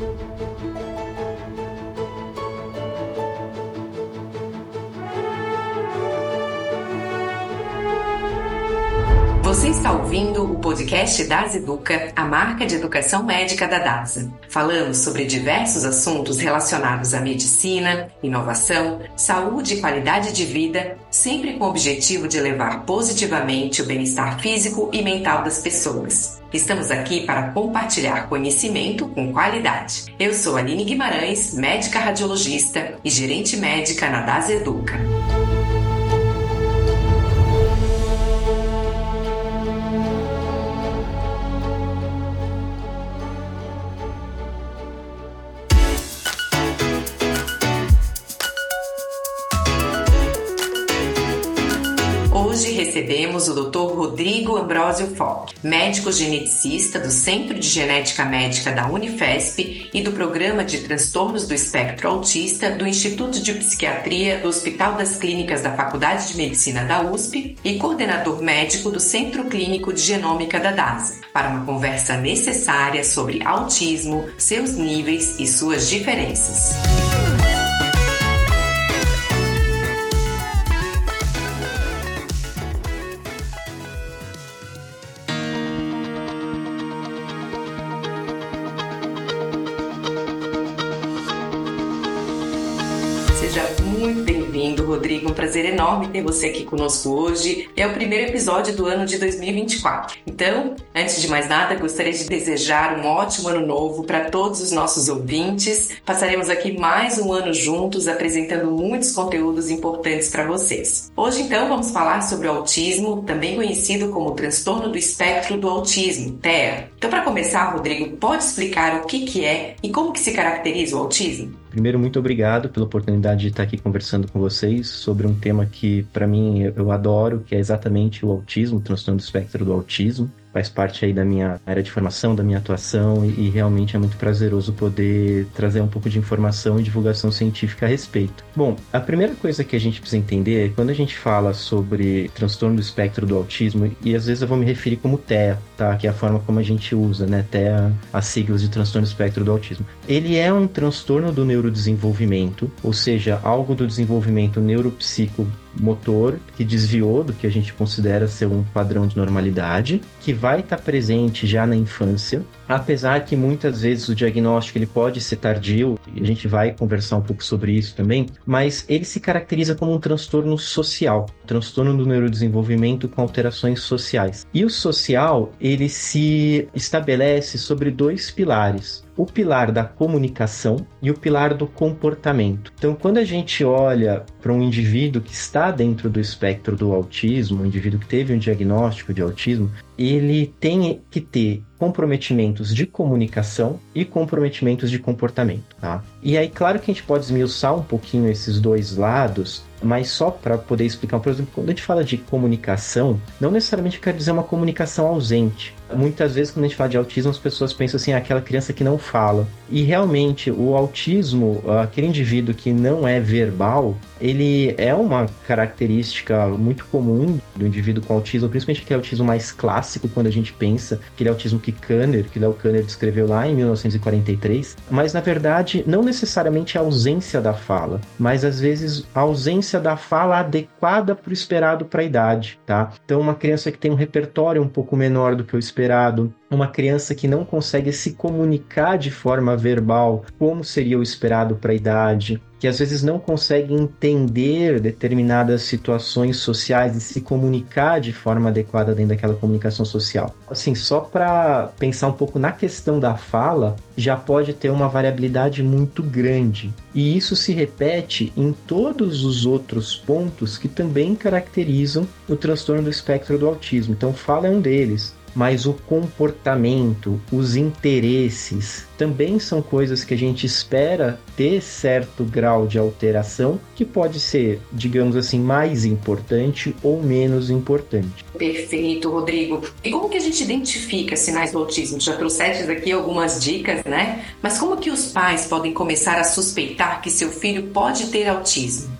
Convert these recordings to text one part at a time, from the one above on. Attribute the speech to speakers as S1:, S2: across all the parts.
S1: thank you Está ouvindo o podcast Das Educa, a marca de educação médica da DASA. Falamos sobre diversos assuntos relacionados à medicina, inovação, saúde e qualidade de vida, sempre com o objetivo de elevar positivamente o bem-estar físico e mental das pessoas. Estamos aqui para compartilhar conhecimento com qualidade. Eu sou Aline Guimarães, médica radiologista e gerente médica na DASA Educa. Hoje recebemos o Dr. Rodrigo Ambrosio Fock, médico geneticista do Centro de Genética Médica da Unifesp e do Programa de Transtornos do Espectro Autista do Instituto de Psiquiatria do Hospital das Clínicas da Faculdade de Medicina da USP e coordenador médico do Centro Clínico de Genômica da DASA, para uma conversa necessária sobre autismo, seus níveis e suas diferenças. Enorme ter você aqui conosco hoje. É o primeiro episódio do ano de 2024. Então, antes de mais nada, gostaria de desejar um ótimo ano novo para todos os nossos ouvintes. Passaremos aqui mais um ano juntos, apresentando muitos conteúdos importantes para vocês. Hoje, então, vamos falar sobre o autismo, também conhecido como transtorno do espectro do autismo, TEA. Então, para começar, Rodrigo, pode explicar o que, que é e como que se caracteriza o autismo?
S2: Primeiro, muito obrigado pela oportunidade de estar aqui conversando com vocês sobre um tema que, para mim, eu adoro, que é exatamente o autismo, o transtorno do espectro do autismo faz parte aí da minha área de formação, da minha atuação e, realmente é muito prazeroso poder trazer um pouco de informação e divulgação científica a respeito. Bom, a primeira coisa que a gente precisa entender é quando a gente fala sobre transtorno do espectro do autismo, e às vezes eu vou me referir como TEA, tá? Que é a forma como a gente usa, né? TEA, as siglas de transtorno do espectro do autismo. Ele é um transtorno do neurodesenvolvimento, ou seja, algo do desenvolvimento neuropsico motor que desviou do que a gente considera ser um padrão de normalidade, que vai estar presente já na infância, apesar que muitas vezes o diagnóstico ele pode ser tardio, e a gente vai conversar um pouco sobre isso também, mas ele se caracteriza como um transtorno social, transtorno do neurodesenvolvimento com alterações sociais. E o social, ele se estabelece sobre dois pilares o pilar da comunicação e o pilar do comportamento. Então, quando a gente olha para um indivíduo que está dentro do espectro do autismo, um indivíduo que teve um diagnóstico de autismo, ele tem que ter comprometimentos de comunicação e comprometimentos de comportamento, tá? E aí, claro que a gente pode esmiuçar um pouquinho esses dois lados, mas só para poder explicar, por exemplo, quando a gente fala de comunicação, não necessariamente quer dizer uma comunicação ausente. Muitas vezes, quando a gente fala de autismo, as pessoas pensam assim, ah, aquela criança que não fala. E realmente, o autismo, aquele indivíduo que não é verbal, ele é uma característica muito comum do indivíduo com autismo, principalmente aquele autismo mais clássico, quando a gente pensa aquele autismo que Kanner, que Léo Kanner descreveu lá em 1943. Mas, na verdade, não necessariamente a ausência da fala, mas às vezes a ausência da fala adequada para o esperado para a idade, tá? Então, uma criança que tem um repertório um pouco menor do que o esperado, uma criança que não consegue se comunicar de forma verbal como seria o esperado para a idade, que às vezes não consegue entender determinadas situações sociais e se comunicar de forma adequada dentro daquela comunicação social. Assim, só para pensar um pouco na questão da fala, já pode ter uma variabilidade muito grande. E isso se repete em todos os outros pontos que também caracterizam o transtorno do espectro do autismo. Então, fala é um deles mas o comportamento, os interesses também são coisas que a gente espera ter certo grau de alteração, que pode ser, digamos assim, mais importante ou menos importante.
S1: Perfeito, Rodrigo. E como que a gente identifica sinais do autismo? Já trouxeste aqui algumas dicas, né? Mas como que os pais podem começar a suspeitar que seu filho pode ter autismo?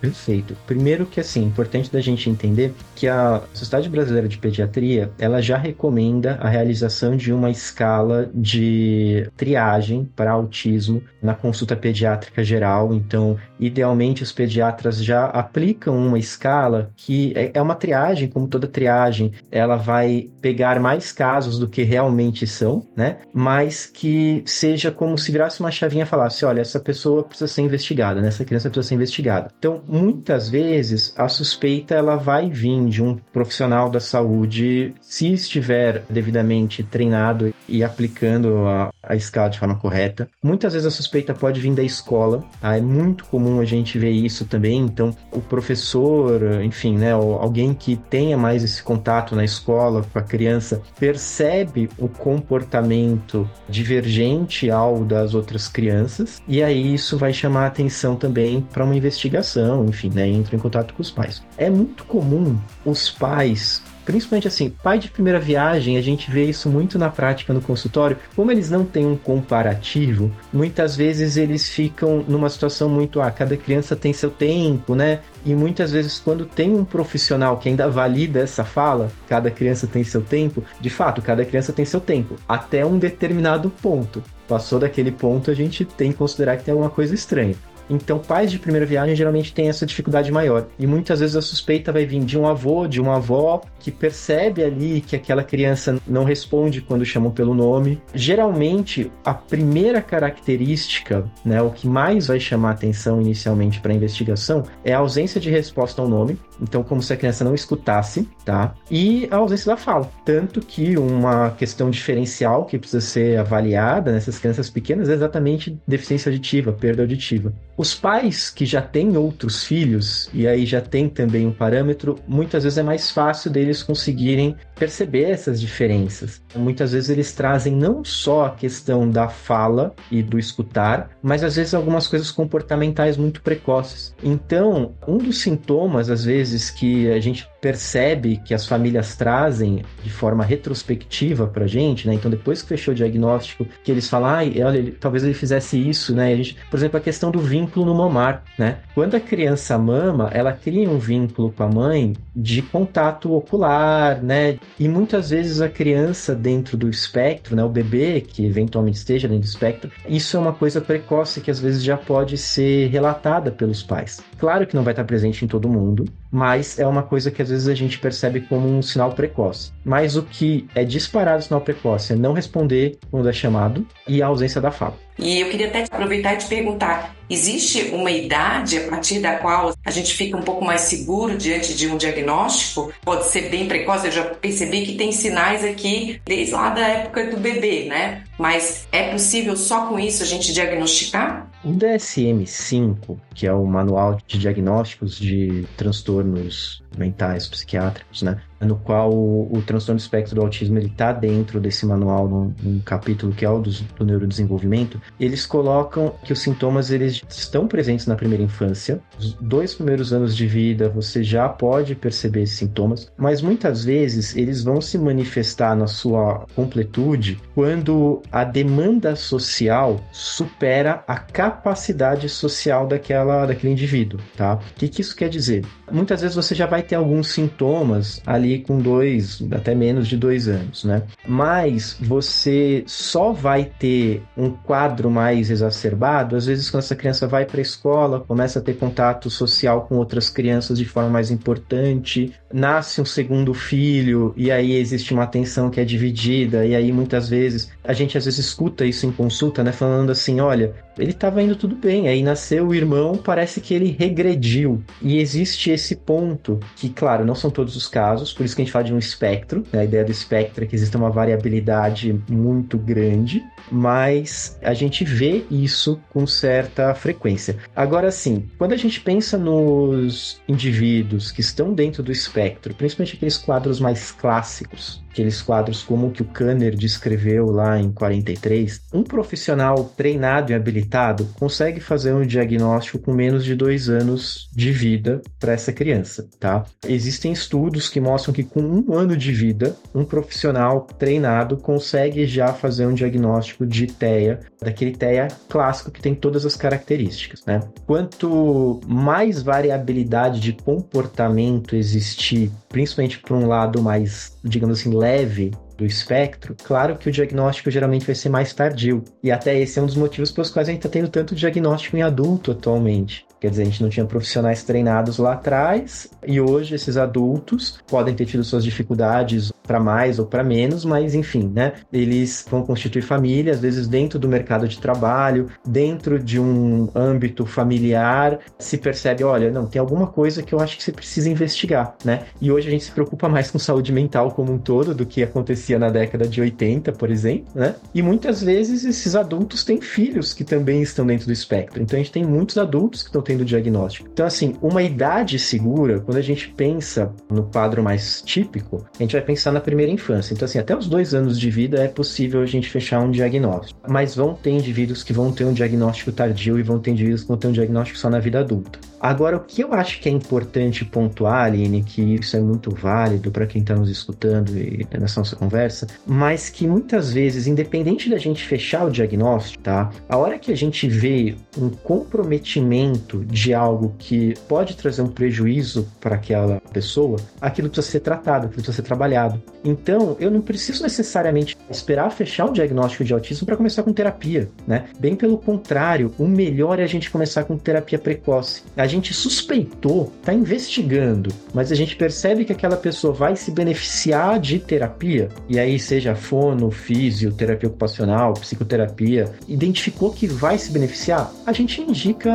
S2: Perfeito. Primeiro que assim, importante da gente entender que a Sociedade Brasileira de Pediatria, ela já recomenda a realização de uma escala de triagem para autismo na consulta pediátrica geral. Então, idealmente os pediatras já aplicam uma escala que é, é uma triagem, como toda triagem, ela vai pegar mais casos do que realmente são, né? Mas que seja como se virasse uma chavinha e falasse, olha, essa pessoa precisa ser investigada, né? Essa criança precisa ser investigada. Então, muitas vezes a suspeita ela vai vir de um profissional da saúde, se estiver devidamente treinado e aplicando a, a escala de forma correta. Muitas vezes a suspeita pode vir da escola, tá? É muito comum a gente ver isso também. Então, o professor, enfim, né, alguém que tenha mais esse contato na escola com a criança, percebe o comportamento divergente ao das outras crianças, e aí isso vai chamar a atenção também para uma investigação, enfim, né, entra em contato com os pais. É muito comum os pais principalmente assim, pai de primeira viagem, a gente vê isso muito na prática no consultório. Como eles não têm um comparativo, muitas vezes eles ficam numa situação muito, ah, cada criança tem seu tempo, né? E muitas vezes, quando tem um profissional que ainda valida essa fala, cada criança tem seu tempo, de fato, cada criança tem seu tempo, até um determinado ponto. Passou daquele ponto, a gente tem que considerar que tem alguma coisa estranha. Então, pais de primeira viagem geralmente têm essa dificuldade maior. E muitas vezes a suspeita vai vir de um avô, de uma avó, que percebe ali que aquela criança não responde quando chamam pelo nome. Geralmente, a primeira característica, né, o que mais vai chamar atenção inicialmente para a investigação, é a ausência de resposta ao nome. Então, como se a criança não escutasse, tá? E a ausência da fala. Tanto que uma questão diferencial que precisa ser avaliada nessas crianças pequenas é exatamente deficiência auditiva, perda auditiva. Os pais que já têm outros filhos, e aí já tem também um parâmetro, muitas vezes é mais fácil deles conseguirem perceber essas diferenças. Muitas vezes eles trazem não só a questão da fala e do escutar, mas às vezes algumas coisas comportamentais muito precoces. Então, um dos sintomas, às vezes, que a gente percebe que as famílias trazem de forma retrospectiva pra gente, né? Então, depois que fechou o diagnóstico, que eles falam, ah, olha, ele, talvez ele fizesse isso, né? Gente, por exemplo, a questão do vínculo no mamar, né? Quando a criança mama, ela cria um vínculo com a mãe de contato ocular, né? E muitas vezes a criança dentro do espectro, né? O bebê que eventualmente esteja dentro do espectro, isso é uma coisa precoce que às vezes já pode ser relatada pelos pais. Claro que não vai estar presente em todo mundo, mas é uma coisa que às vezes a gente percebe como um sinal precoce. Mas o que é disparado sinal precoce é não responder quando é chamado e a ausência da fala.
S1: E eu queria até aproveitar e te perguntar: existe uma idade a partir da qual a gente fica um pouco mais seguro diante de um diagnóstico? Pode ser bem precoce, eu já percebi que tem sinais aqui desde lá da época do bebê, né? Mas é possível só com isso a gente diagnosticar?
S2: O DSM-5, que é o Manual de Diagnósticos de Transtornos Mentais Psiquiátricos, né? No qual o, o transtorno do espectro do autismo ele está dentro desse manual, num, num, capítulo que é o do, do neurodesenvolvimento, eles colocam que os sintomas eles estão presentes na primeira infância. Os dois primeiros anos de vida você já pode perceber esses sintomas, mas muitas vezes eles vão se manifestar na sua completude quando a demanda social supera a capacidade social daquela, daquele indivíduo, tá? O que, que isso quer dizer? Muitas vezes você já vai ter alguns sintomas ali com dois, até menos de dois anos, né? Mas você só vai ter um quadro mais exacerbado, às vezes, quando essa criança vai para a escola, começa a ter contato social com outras crianças de forma mais importante, nasce um segundo filho, e aí existe uma atenção que é dividida, e aí muitas vezes a gente às vezes escuta isso em consulta, né? Falando assim: olha, ele estava indo tudo bem, aí nasceu o irmão, parece que ele regrediu. E existe esse ponto, que, claro, não são todos os casos, por isso que a gente fala de um espectro. Né? A ideia do espectro é que existe uma variabilidade muito grande, mas a gente vê isso com certa frequência. Agora, sim, quando a gente pensa nos indivíduos que estão dentro do espectro, principalmente aqueles quadros mais clássicos, aqueles quadros como o que o Kanner descreveu lá em 43, um profissional treinado e habilitado habilitado consegue fazer um diagnóstico com menos de dois anos de vida para essa criança, tá? Existem estudos que mostram que com um ano de vida, um profissional treinado consegue já fazer um diagnóstico de TEA, daquele TEA clássico que tem todas as características, né? Quanto mais variabilidade de comportamento existir, principalmente por um lado mais, digamos assim, leve do espectro, claro que o diagnóstico geralmente vai ser mais tardio. E até esse é um dos motivos pelos quais a gente está tendo tanto diagnóstico em adulto atualmente. Quer dizer, a gente não tinha profissionais treinados lá atrás e hoje esses adultos podem ter tido suas dificuldades para mais ou para menos, mas enfim, né? Eles vão constituir família, às vezes dentro do mercado de trabalho, dentro de um âmbito familiar, se percebe, olha, não, tem alguma coisa que eu acho que você precisa investigar, né? E hoje a gente se preocupa mais com saúde mental como um todo do que acontecia na década de 80, por exemplo, né? E muitas vezes esses adultos têm filhos que também estão dentro do espectro. Então a gente tem muitos adultos que estão tendo diagnóstico. Então, assim, uma idade segura, quando a gente pensa no quadro mais típico, a gente vai pensar na primeira infância. Então, assim, até os dois anos de vida é possível a gente fechar um diagnóstico. Mas vão ter indivíduos que vão ter um diagnóstico tardio e vão ter indivíduos que vão ter um diagnóstico só na vida adulta. Agora, o que eu acho que é importante pontuar, Aline, que isso é muito válido para quem está nos escutando e nessa nossa conversa, mas que muitas vezes, independente da gente fechar o diagnóstico, tá? A hora que a gente vê um comprometimento de algo que pode trazer um prejuízo para aquela pessoa, aquilo precisa ser tratado, aquilo precisa ser trabalhado. Então, eu não preciso necessariamente esperar fechar o diagnóstico de autismo para começar com terapia, né? Bem pelo contrário, o melhor é a gente começar com terapia precoce. A gente suspeitou, está investigando, mas a gente percebe que aquela pessoa vai se beneficiar de terapia, e aí seja fono, físio, terapia ocupacional, psicoterapia, identificou que vai se beneficiar, a gente indica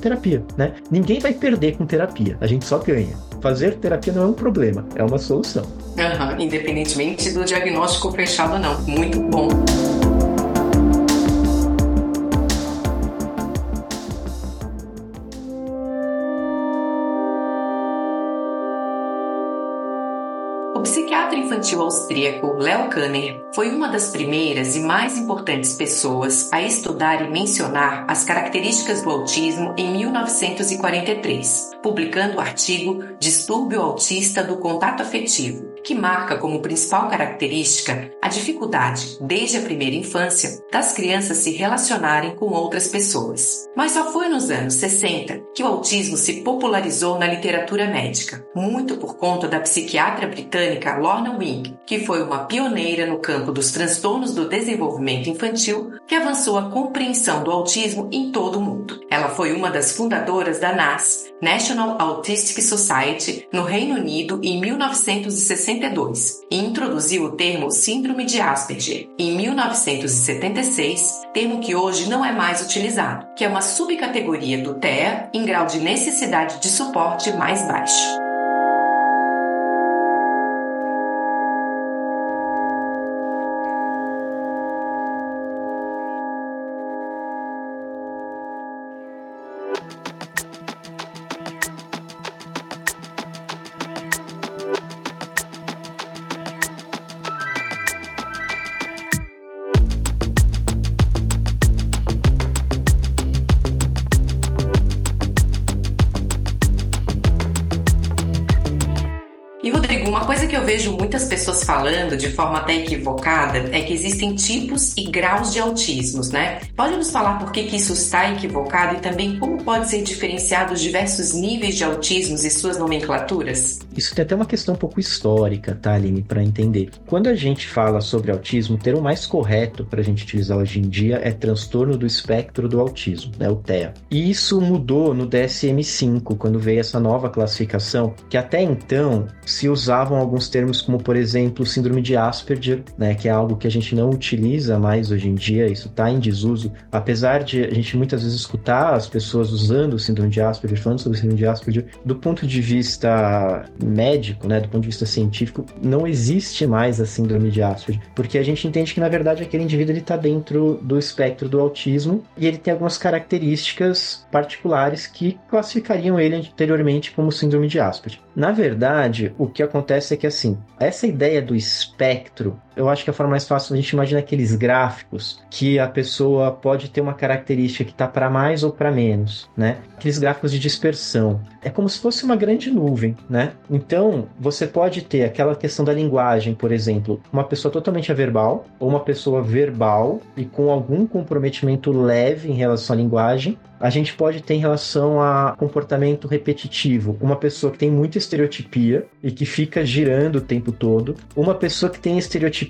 S2: terapia, né? Ninguém vai perder com terapia, a gente só ganha. Fazer terapia não é um problema, é uma solução.
S1: Uhum, independentemente do diagnóstico fechado não. Muito bom. Psiquiatra infantil austríaco Leo Kanner foi uma das primeiras e mais importantes pessoas a estudar e mencionar as características do autismo em 1943, publicando o artigo Distúrbio Autista do Contato Afetivo, que marca como principal característica a dificuldade, desde a primeira infância, das crianças se relacionarem com outras pessoas. Mas só foi nos anos 60 que o autismo se popularizou na literatura médica, muito por conta da psiquiatra britânica Lorna Wing, que foi uma pioneira no campo dos transtornos do desenvolvimento infantil, que avançou a compreensão do autismo em todo o mundo. Ela foi uma das fundadoras da NAS, National Autistic Society, no Reino Unido em 1962 e introduziu o termo Síndrome de Asperger em 1976, termo que hoje não é mais utilizado, que é uma subcategoria do TEA em grau de necessidade de suporte mais baixo. Até equivocada é que existem tipos e graus de autismos, né? Pode nos falar por que, que isso está equivocado e também como pode ser diferenciado os diversos níveis de autismos e suas nomenclaturas?
S2: Isso tem até uma questão um pouco histórica, tá, Aline, para entender. Quando a gente fala sobre autismo, o termo mais correto para a gente utilizar hoje em dia é transtorno do espectro do autismo, né, o TEA. E isso mudou no DSM-5, quando veio essa nova classificação, que até então se usavam alguns termos como, por exemplo, síndrome de Asperger, né, que é algo que a gente não utiliza mais hoje em dia, isso está em desuso, apesar de a gente muitas vezes escutar as pessoas usando o síndrome de Asperger, falando sobre o síndrome de Asperger, do ponto de vista médico, né, do ponto de vista científico, não existe mais a síndrome de Asperger, porque a gente entende que na verdade aquele indivíduo ele está dentro do espectro do autismo e ele tem algumas características particulares que classificariam ele anteriormente como síndrome de Asperger. Na verdade, o que acontece é que assim, essa ideia do espectro Eu acho que a forma mais fácil a gente imagina aqueles gráficos que a pessoa pode ter uma característica que está para mais ou para menos, né? Aqueles gráficos de dispersão. É como se fosse uma grande nuvem, né? Então, você pode ter aquela questão da linguagem, por exemplo, uma pessoa totalmente averbal ou uma pessoa verbal e com algum comprometimento leve em relação à linguagem, a gente pode ter em relação a comportamento repetitivo. Uma pessoa que tem muita estereotipia e que fica girando o tempo todo. Uma pessoa que tem estereotipia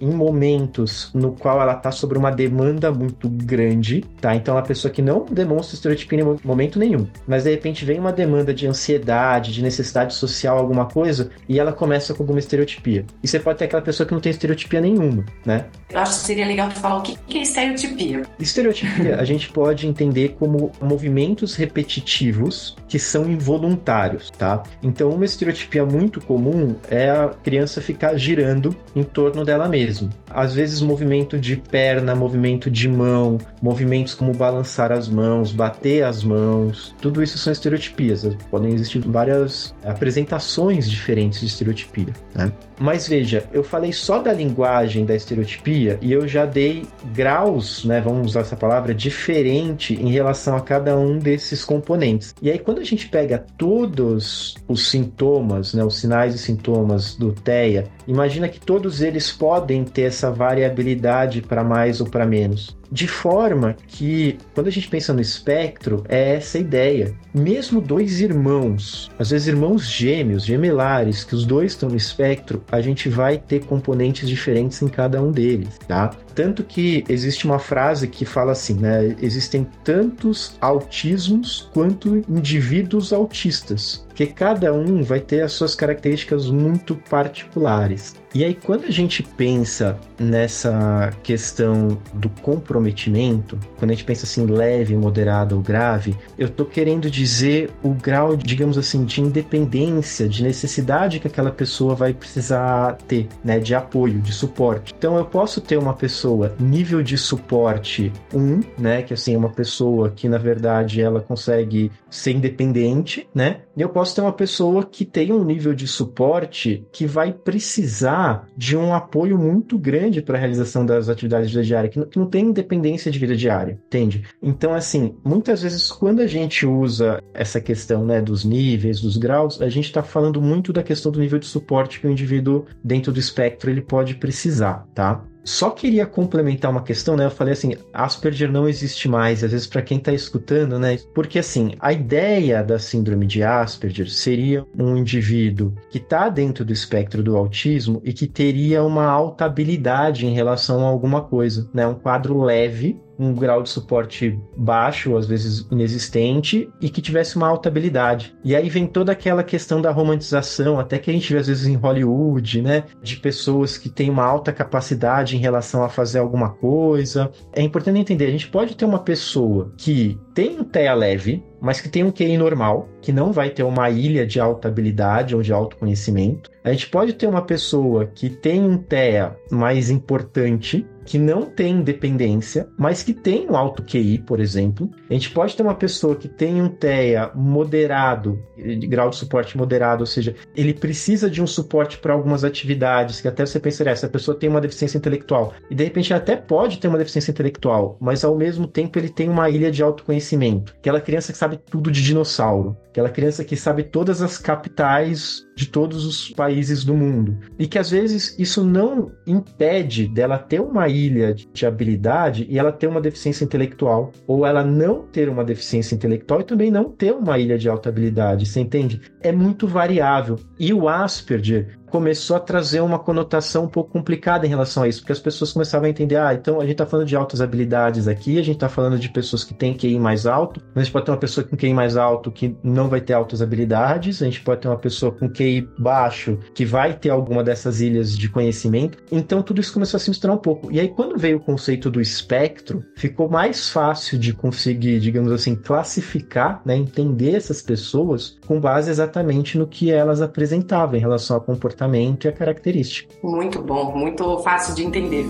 S2: em momentos no qual ela está sobre uma demanda muito grande, tá? Então, é uma pessoa que não demonstra estereotipia em momento nenhum, mas de repente vem uma demanda de ansiedade, de necessidade social, alguma coisa, e ela começa com alguma estereotipia. E você pode ter aquela pessoa que não tem estereotipia nenhuma, né?
S1: Eu acho que seria legal falar o que é estereotipia.
S2: Estereotipia a gente pode entender como movimentos repetitivos que são involuntários, tá? Então, uma estereotipia muito comum é a criança ficar girando em torno dela mesma. Às vezes, movimento de perna, movimento de mão, movimentos como balançar as mãos, bater as mãos, tudo isso são estereotipias. Podem existir várias apresentações diferentes de estereotipia, né? Mas veja, eu falei só da linguagem da estereotipia e eu já dei graus, né, vamos usar essa palavra, diferente em relação a cada um desses componentes. E aí, quando a gente pega todos os sintomas, né, os sinais e sintomas do TEA, imagina que todos eles podem ter essa variabilidade para mais ou para menos. De forma que, quando a gente pensa no espectro, é essa ideia. Mesmo dois irmãos, às vezes irmãos gêmeos, gemelares, que os dois estão no espectro, a gente vai ter componentes diferentes em cada um deles, tá? Tanto que existe uma frase que fala assim, né? Existem tantos autismos quanto indivíduos autistas porque cada um vai ter as suas características muito particulares. E aí, quando a gente pensa nessa questão do comprometimento, quando a gente pensa assim, leve, moderado ou grave, eu estou querendo dizer o grau, digamos assim, de independência, de necessidade que aquela pessoa vai precisar ter, né, de apoio, de suporte. Então, eu posso ter uma pessoa nível de suporte 1, né, que assim, é uma pessoa que na verdade ela consegue ser independente, né? E eu posso ter uma pessoa que tem um nível de suporte que vai precisar de um apoio muito grande para a realização das atividades de vida diária, que não, que não tem independência de vida diária, entende? Então, assim, muitas vezes quando a gente usa essa questão né, dos níveis, dos graus, a gente está falando muito da questão do nível de suporte que o indivíduo dentro do espectro ele pode precisar, tá? Só queria complementar uma questão, né? Eu falei assim, Asperger não existe mais, às vezes para quem está escutando, né? Porque assim, a ideia da síndrome de Asperger seria um indivíduo que está dentro do espectro do autismo e que teria uma alta habilidade em relação a alguma coisa, né? Um quadro leve um grau de suporte baixo, às vezes inexistente, e que tivesse uma alta habilidade. E aí vem toda aquela questão da romantização, até que a gente vê às vezes em Hollywood, né? De pessoas que têm uma alta capacidade em relação a fazer alguma coisa. É importante entender, a gente pode ter uma pessoa que tem um TEA leve, mas que tem um QI normal, que não vai ter uma ilha de alta habilidade ou de autoconhecimento. A gente pode ter uma pessoa que tem um TEA mais importante, que não tem independência, mas que tem um alto QI, por exemplo. A gente pode ter uma pessoa que tem um TEA moderado, de grau de suporte moderado, ou seja, ele precisa de um suporte para algumas atividades, que até você pensaria, essa pessoa tem uma deficiência intelectual. E de repente até pode ter uma deficiência intelectual, mas ao mesmo tempo ele tem uma ilha de autoconhecimento. Aquela criança que sabe tudo de dinossauro, aquela criança que sabe todas as capitais de todos os países do mundo. E que às vezes isso não impede dela ter uma ilha de habilidade e ela ter uma deficiência intelectual, ou ela não ter uma deficiência intelectual e também não ter uma ilha de alta habilidade, você entende? É muito variável. E o Asperger, começou a trazer uma conotação um pouco complicada em relação a isso, porque as pessoas começavam a entender, ah, então a gente está falando de altas habilidades aqui, a gente está falando de pessoas que têm QI mais alto, mas a gente pode ter uma pessoa com QI mais alto que não vai ter altas habilidades, a gente pode ter uma pessoa com QI baixo que vai ter alguma dessas ilhas de conhecimento, então tudo isso começou a se misturar um pouco. E aí quando veio o conceito do espectro, ficou mais fácil de conseguir, digamos assim, classificar, né, entender essas pessoas com base exatamente no que elas apresentavam em relação ao comportamento comportamento e a característica.
S1: Muito bom, muito fácil de entender.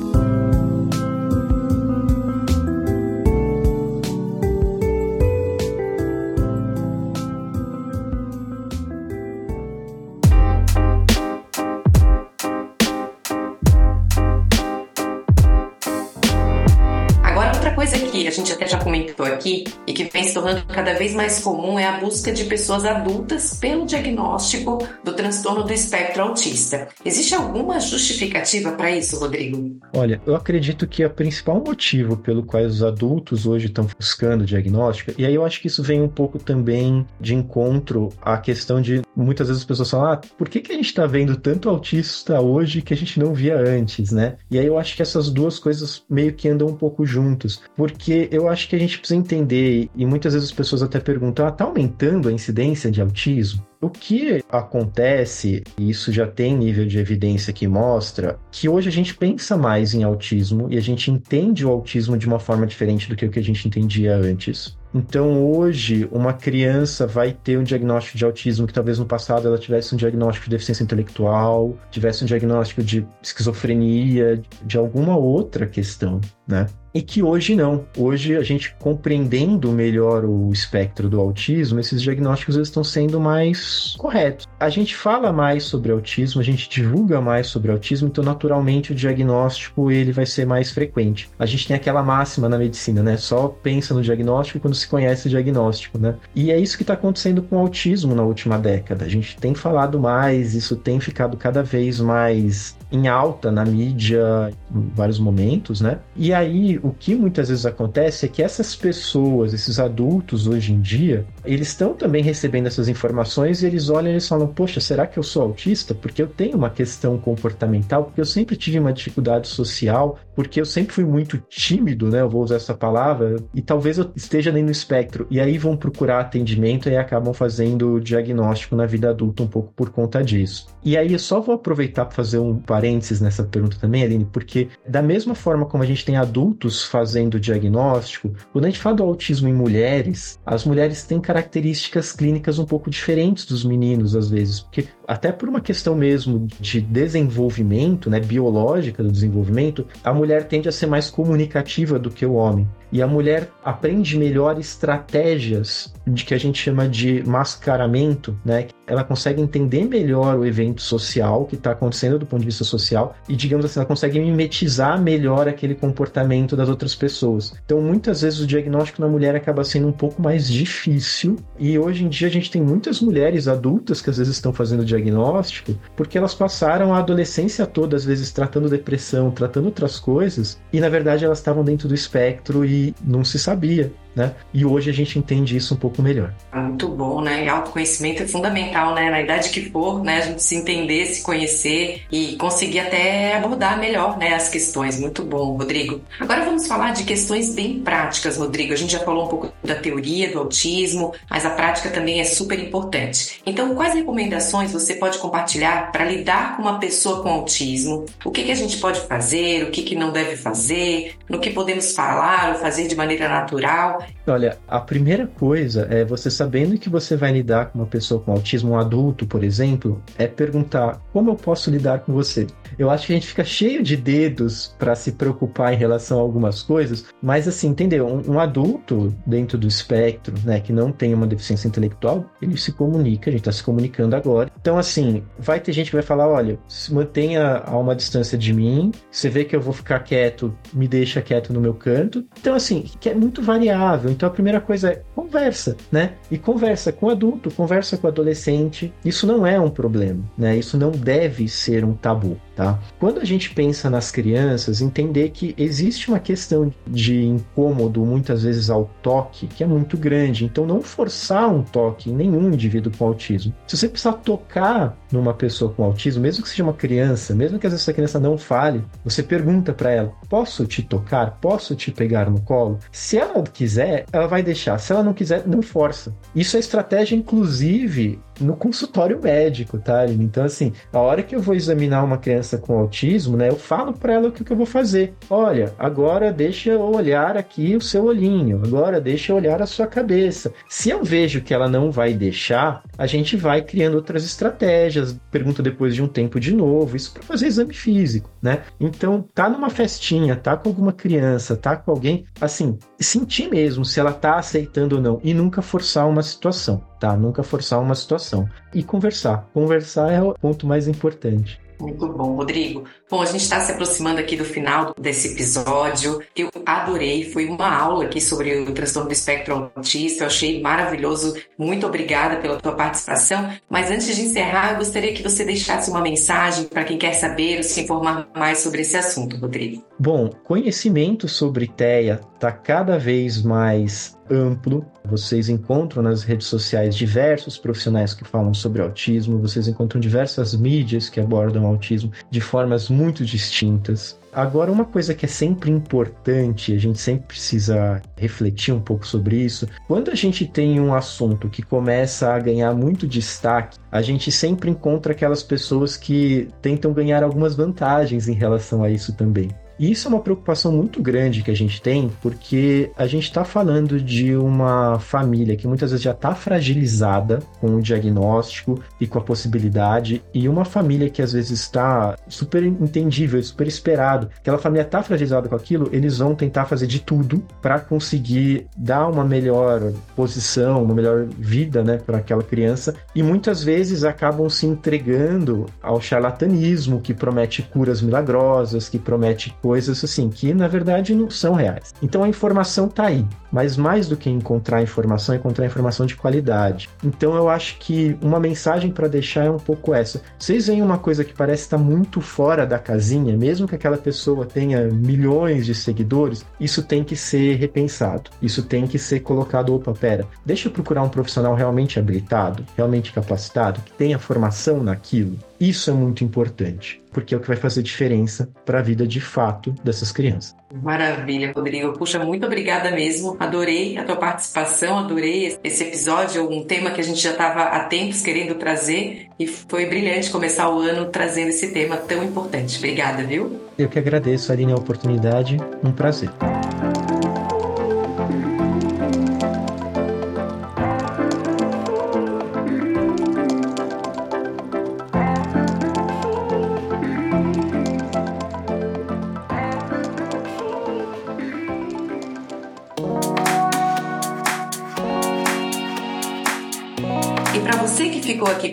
S1: A gente até já comentou aqui e que vem se tornando cada vez mais comum é a busca de pessoas adultas pelo diagnóstico do transtorno do espectro autista. Existe alguma justificativa para isso, Rodrigo?
S2: Olha, eu acredito que o principal motivo pelo qual os adultos hoje estão buscando diagnóstico, e aí eu acho que isso vem um pouco também de encontro à questão de muitas vezes as pessoas falam, ah, por que, que a gente está vendo tanto autista hoje que a gente não via antes, né? E aí eu acho que essas duas coisas meio que andam um pouco juntos, porque eu acho que a gente precisa entender, e muitas vezes as pessoas até perguntam, ah, tá aumentando a incidência de autismo? O que acontece, e isso já tem nível de evidência que mostra, que hoje a gente pensa mais em autismo e a gente entende o autismo de uma forma diferente do que o que a gente entendia antes. Então, hoje, uma criança vai ter um diagnóstico de autismo que talvez no passado ela tivesse um diagnóstico de deficiência intelectual, tivesse um diagnóstico de esquizofrenia, de alguma outra questão, né? e que hoje não. Hoje, a gente compreendendo melhor o espectro do autismo, esses diagnósticos estão sendo mais corretos. A gente fala mais sobre autismo, a gente divulga mais sobre autismo, então naturalmente o diagnóstico ele vai ser mais frequente. A gente tem aquela máxima na medicina, né? Só pensa no diagnóstico quando se conhece o diagnóstico, né? E é isso que está acontecendo com o autismo na última década. A gente tem falado mais, isso tem ficado cada vez mais em alta na mídia em vários momentos, né? E aí o que muitas vezes acontece é que essas pessoas, esses adultos hoje em dia, eles estão também recebendo essas informações e eles olham e eles falam: Poxa, será que eu sou autista? Porque eu tenho uma questão comportamental, porque eu sempre tive uma dificuldade social, porque eu sempre fui muito tímido, né? Eu vou usar essa palavra, e talvez eu esteja nem no espectro. E aí vão procurar atendimento e acabam fazendo diagnóstico na vida adulta um pouco por conta disso. E aí eu só vou aproveitar para fazer um parênteses nessa pergunta também, Aline, porque da mesma forma como a gente tem adultos fazendo diagnóstico, quando a gente fala do autismo em mulheres, as mulheres têm características clínicas um pouco diferentes dos meninos, às vezes, porque até por uma questão mesmo de desenvolvimento, né, biológica do desenvolvimento, a mulher tende a ser mais comunicativa do que o homem. E a mulher aprende melhor estratégias de que a gente chama de mascaramento, né? Ela consegue entender melhor o evento social que está acontecendo do ponto de vista social e, digamos assim, ela consegue mimetizar melhor aquele comportamento das outras pessoas. Então, muitas vezes o diagnóstico na mulher acaba sendo um pouco mais difícil e hoje em dia a gente tem muitas mulheres adultas que às vezes estão fazendo diagnóstico porque elas passaram a adolescência toda, às vezes tratando depressão, tratando outras coisas e na verdade elas estavam dentro do espectro e não se sabia né? E hoje a gente entende isso um pouco melhor.
S1: Muito bom, né? E autoconhecimento é fundamental, né? Na idade que for, né? A gente se entender, se conhecer e conseguir até abordar melhor, né? As questões. Muito bom, Rodrigo. Agora vamos falar de questões bem práticas, Rodrigo. A gente já falou um pouco da teoria do autismo, mas a prática também é super importante. Então, quais recomendações você pode compartilhar para lidar com uma pessoa com autismo? O que, que a gente pode fazer? O que, que não deve fazer? No que podemos falar ou fazer de maneira natural?
S2: Olha, a primeira coisa é você sabendo que você vai lidar com uma pessoa com autismo, um adulto, por exemplo, é perguntar como eu posso lidar com você. Eu acho que a gente fica cheio de dedos para se preocupar em relação a algumas coisas, mas assim, entendeu? Um, um, adulto dentro do espectro, né, que não tem uma deficiência intelectual, ele se comunica, a gente está se comunicando agora. Então, assim, vai ter gente que vai falar: olha, se mantenha a uma distância de mim, você vê que eu vou ficar quieto, me deixa quieto no meu canto. Então, assim, que é muito variável. Então, a primeira coisa é conversa, né? E conversa com adulto, conversa com adolescente. Isso não é um problema, né? Isso não deve ser um tabu. Tá? Quando a gente pensa nas crianças, entender que existe uma questão de incômodo, muitas vezes ao toque, que é muito grande. Então, não forçar um toque em nenhum indivíduo com autismo. Se você precisar tocar numa pessoa com autismo, mesmo que seja uma criança, mesmo que às vezes essa criança não fale, você pergunta para ela: posso te tocar? Posso te pegar no colo? Se ela quiser, ela vai deixar. Se ela não quiser, não força. Isso é estratégia, inclusive, no consultório médico, tá? Então, assim, a hora que eu vou examinar uma criança com autismo, né, eu falo para ela o que, que eu vou fazer. Olha, agora deixa eu olhar aqui o seu olhinho, agora deixa eu olhar a sua cabeça. Se eu vejo que ela não vai deixar, a gente vai criando outras estratégias, pergunta depois de um tempo de novo, isso para fazer exame físico, né? Então, tá numa festinha, tá com alguma criança, tá com alguém, assim, sentir mesmo se ela tá aceitando ou não e nunca forçar uma situação tá? Nunca forçar uma situação. E conversar. Conversar é o ponto mais importante.
S1: Muito bom, Rodrigo. Bom, a gente está se aproximando aqui do final desse episódio. Eu adorei, foi uma aula aqui sobre o transtorno do espectro autista. Eu achei maravilhoso. Muito obrigada pela tua participação. Mas antes de encerrar, eu gostaria que você deixasse uma mensagem para quem quer saber ou se informar mais sobre esse assunto, Rodrigo.
S2: Bom, conhecimento sobre TEA está cada vez mais amplo. Vocês encontram nas redes sociais diversos profissionais que falam sobre autismo, vocês encontram diversas mídias que abordam autismo de formas muito distintas. Agora, uma coisa que é sempre importante, a gente sempre precisa refletir um pouco sobre isso. Quando a gente tem um assunto que começa a ganhar muito destaque, a gente sempre encontra aquelas pessoas que tentam ganhar algumas vantagens em relação a isso também. E isso é uma preocupação muito grande que a gente tem, porque a gente está falando de uma família que muitas vezes já está fragilizada com o diagnóstico e com a possibilidade, e uma família que às vezes está super entendível, super esperado. Aquela família está fragilizada com aquilo, eles vão tentar fazer de tudo para conseguir dar uma melhor posição, uma melhor vida né, para aquela criança, e muitas vezes acabam se entregando ao charlatanismo que promete curas milagrosas, que promete coisas assim que na verdade não são reais. Então a informação tá aí, mas mais do que encontrar informação, é encontrar informação de qualidade. Então eu acho que uma mensagem para deixar é um pouco essa. Vocês veem uma coisa que parece estar muito fora da casinha, mesmo que aquela pessoa tenha milhões de seguidores, isso tem que ser repensado. Isso tem que ser colocado, opa, pera, deixa eu procurar um profissional realmente habilitado, realmente capacitado, que tenha formação naquilo. Isso é muito importante, porque é o que vai fazer diferença para a vida de fato dessas crianças.
S1: Maravilha, Rodrigo. Puxa, muito obrigada mesmo. Adorei a tua participação, adorei esse episódio, um tema que a gente já estava há tempos querendo trazer e foi brilhante começar o ano trazendo esse tema tão importante. Obrigada, viu?
S2: Eu que agradeço, Aline, a oportunidade. Um prazer.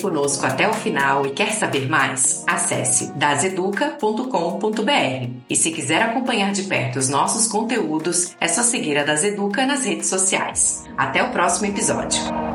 S1: Conosco até o final e quer saber mais, acesse daseduca.com.br. E se quiser acompanhar de perto os nossos conteúdos, é só seguir a Daseduca nas redes sociais. Até o próximo episódio.